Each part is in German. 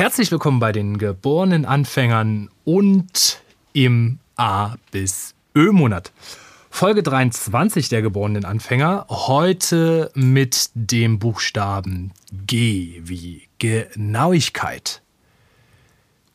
Herzlich willkommen bei den geborenen Anfängern und im A bis Ö-Monat. Folge 23 der geborenen Anfänger. Heute mit dem Buchstaben G wie Genauigkeit.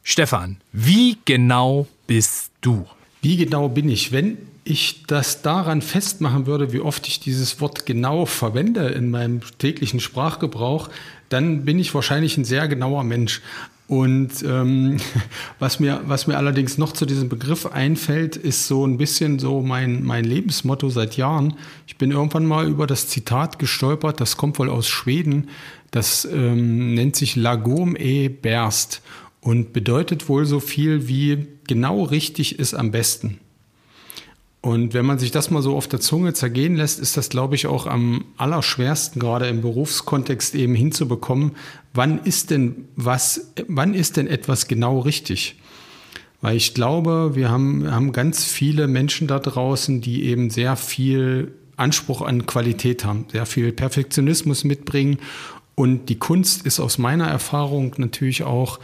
Stefan, wie genau bist du? Wie genau bin ich? Wenn ich das daran festmachen würde, wie oft ich dieses Wort genau verwende in meinem täglichen Sprachgebrauch, dann bin ich wahrscheinlich ein sehr genauer Mensch. Und ähm, was, mir, was mir allerdings noch zu diesem Begriff einfällt, ist so ein bisschen so mein, mein Lebensmotto seit Jahren. Ich bin irgendwann mal über das Zitat gestolpert, das kommt wohl aus Schweden. Das ähm, nennt sich Lagom e Berst und bedeutet wohl so viel wie genau richtig ist am besten. Und wenn man sich das mal so auf der Zunge zergehen lässt, ist das, glaube ich, auch am allerschwersten, gerade im Berufskontext eben hinzubekommen, wann ist denn was, wann ist denn etwas genau richtig? Weil ich glaube, wir haben, haben ganz viele Menschen da draußen, die eben sehr viel Anspruch an Qualität haben, sehr viel Perfektionismus mitbringen. Und die Kunst ist aus meiner Erfahrung natürlich auch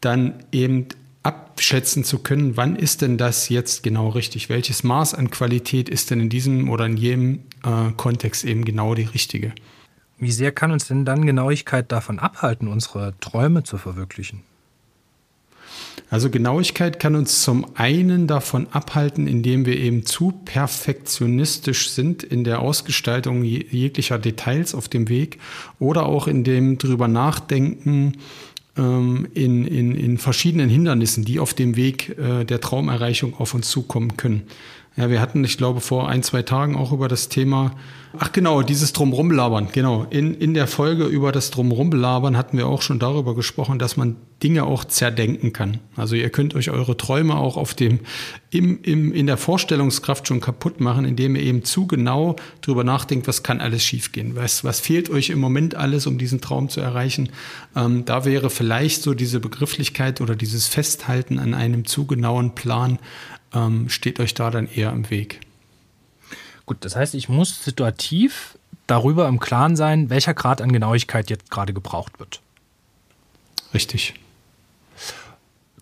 dann eben abschätzen zu können, wann ist denn das jetzt genau richtig? Welches Maß an Qualität ist denn in diesem oder in jedem äh, Kontext eben genau die richtige? Wie sehr kann uns denn dann Genauigkeit davon abhalten, unsere Träume zu verwirklichen? Also Genauigkeit kann uns zum einen davon abhalten, indem wir eben zu perfektionistisch sind in der Ausgestaltung jeglicher Details auf dem Weg oder auch in dem drüber nachdenken, ähm, in, in, in verschiedenen Hindernissen, die auf dem Weg äh, der Traumerreichung auf uns zukommen können. Ja, wir hatten, ich glaube, vor ein, zwei Tagen auch über das Thema, ach genau, dieses Drumrumbelabern, genau. In, in der Folge über das Drumrumbelabern hatten wir auch schon darüber gesprochen, dass man Dinge auch zerdenken kann. Also ihr könnt euch eure Träume auch auf dem, im, im, in der Vorstellungskraft schon kaputt machen, indem ihr eben zu genau darüber nachdenkt, was kann alles schiefgehen, was, was fehlt euch im Moment alles, um diesen Traum zu erreichen. Ähm, da wäre vielleicht so diese Begrifflichkeit oder dieses Festhalten an einem zu genauen Plan ähm, steht euch da dann eher im Weg. Gut, das heißt, ich muss situativ darüber im Klaren sein, welcher Grad an Genauigkeit jetzt gerade gebraucht wird. Richtig.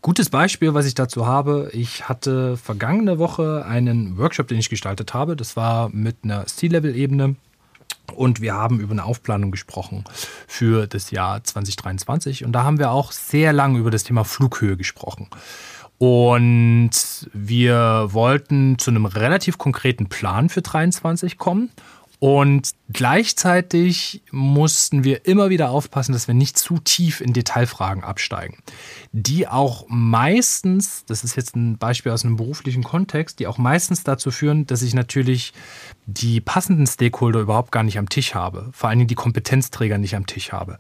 Gutes Beispiel, was ich dazu habe, ich hatte vergangene Woche einen Workshop, den ich gestaltet habe. Das war mit einer C-Level-Ebene und wir haben über eine Aufplanung gesprochen für das Jahr 2023. Und da haben wir auch sehr lange über das Thema Flughöhe gesprochen. Und wir wollten zu einem relativ konkreten Plan für 23 kommen. Und gleichzeitig mussten wir immer wieder aufpassen, dass wir nicht zu tief in Detailfragen absteigen, die auch meistens, das ist jetzt ein Beispiel aus einem beruflichen Kontext, die auch meistens dazu führen, dass ich natürlich die passenden Stakeholder überhaupt gar nicht am Tisch habe, vor allen Dingen die Kompetenzträger nicht am Tisch habe.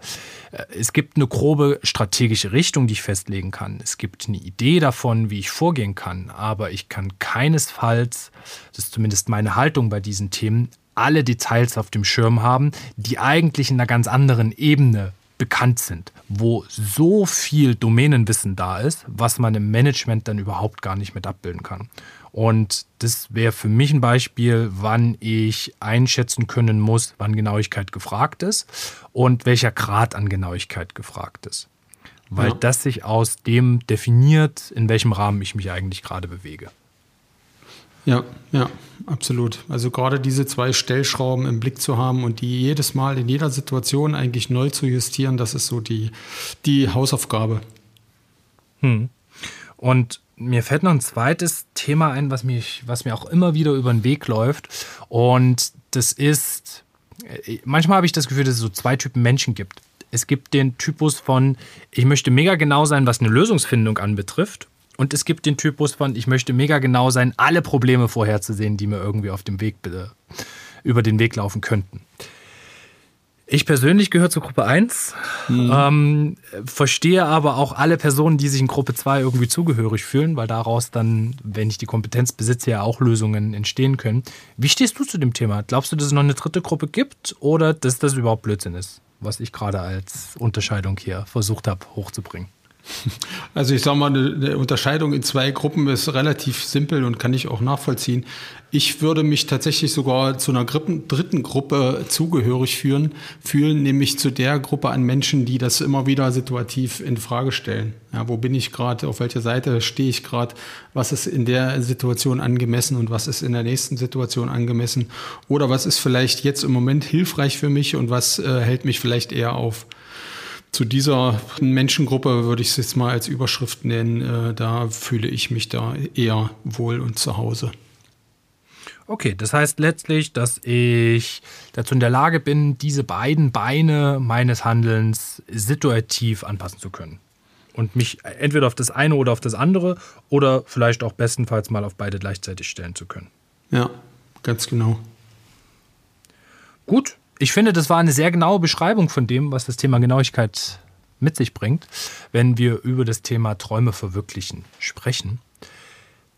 Äh, es gibt eine grobe strategische Richtung, die ich festlegen kann. Es gibt eine Idee davon, wie ich vorgehen kann, aber ich kann keinesfalls, das ist zumindest meine Haltung bei diesen Themen, alle Details auf dem Schirm haben, die eigentlich in einer ganz anderen Ebene bekannt sind, wo so viel Domänenwissen da ist, was man im Management dann überhaupt gar nicht mit abbilden kann. Und das wäre für mich ein Beispiel, wann ich einschätzen können muss, wann Genauigkeit gefragt ist und welcher Grad an Genauigkeit gefragt ist. Weil ja. das sich aus dem definiert, in welchem Rahmen ich mich eigentlich gerade bewege. Ja, ja, absolut. Also gerade diese zwei Stellschrauben im Blick zu haben und die jedes Mal in jeder Situation eigentlich neu zu justieren, das ist so die, die Hausaufgabe. Hm. Und mir fällt noch ein zweites Thema ein, was, mich, was mir auch immer wieder über den Weg läuft. Und das ist, äh, manchmal habe ich das Gefühl, dass es so zwei Typen Menschen gibt. Es gibt den Typus von, ich möchte mega genau sein, was eine Lösungsfindung anbetrifft. Und es gibt den Typus von, ich möchte mega genau sein, alle Probleme vorherzusehen, die mir irgendwie auf dem Weg über den Weg laufen könnten. Ich persönlich gehöre zur Gruppe 1, mhm. ähm, verstehe aber auch alle Personen, die sich in Gruppe 2 irgendwie zugehörig fühlen, weil daraus dann, wenn ich die Kompetenz besitze, ja auch Lösungen entstehen können. Wie stehst du zu dem Thema? Glaubst du, dass es noch eine dritte Gruppe gibt oder dass das überhaupt Blödsinn ist, was ich gerade als Unterscheidung hier versucht habe hochzubringen? Also ich sage mal, eine Unterscheidung in zwei Gruppen ist relativ simpel und kann ich auch nachvollziehen. Ich würde mich tatsächlich sogar zu einer dritten Gruppe zugehörig fühlen, fühlen, nämlich zu der Gruppe an Menschen, die das immer wieder situativ in Frage stellen. Ja, wo bin ich gerade, auf welcher Seite stehe ich gerade, was ist in der Situation angemessen und was ist in der nächsten Situation angemessen oder was ist vielleicht jetzt im Moment hilfreich für mich und was äh, hält mich vielleicht eher auf zu dieser Menschengruppe würde ich es jetzt mal als Überschrift nennen. Äh, da fühle ich mich da eher wohl und zu Hause. Okay, das heißt letztlich, dass ich dazu in der Lage bin, diese beiden Beine meines Handelns situativ anpassen zu können. Und mich entweder auf das eine oder auf das andere oder vielleicht auch bestenfalls mal auf beide gleichzeitig stellen zu können. Ja, ganz genau. Gut, ich finde, das war eine sehr genaue Beschreibung von dem, was das Thema Genauigkeit mit sich bringt, wenn wir über das Thema Träume verwirklichen sprechen.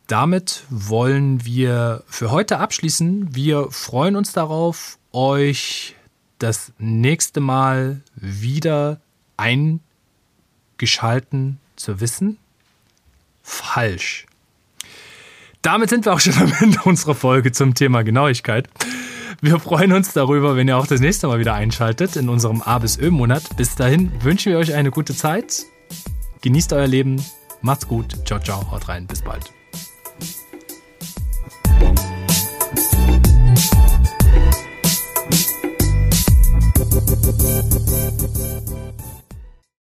Damit wollen wir für heute abschließen. Wir freuen uns darauf, euch das nächste Mal wieder eingeschalten zu wissen. Falsch. Damit sind wir auch schon am Ende unserer Folge zum Thema Genauigkeit. Wir freuen uns darüber, wenn ihr auch das nächste Mal wieder einschaltet in unserem A bis Ö Monat. Bis dahin wünschen wir euch eine gute Zeit. Genießt euer Leben. Macht's gut. Ciao, ciao. Haut rein. Bis bald.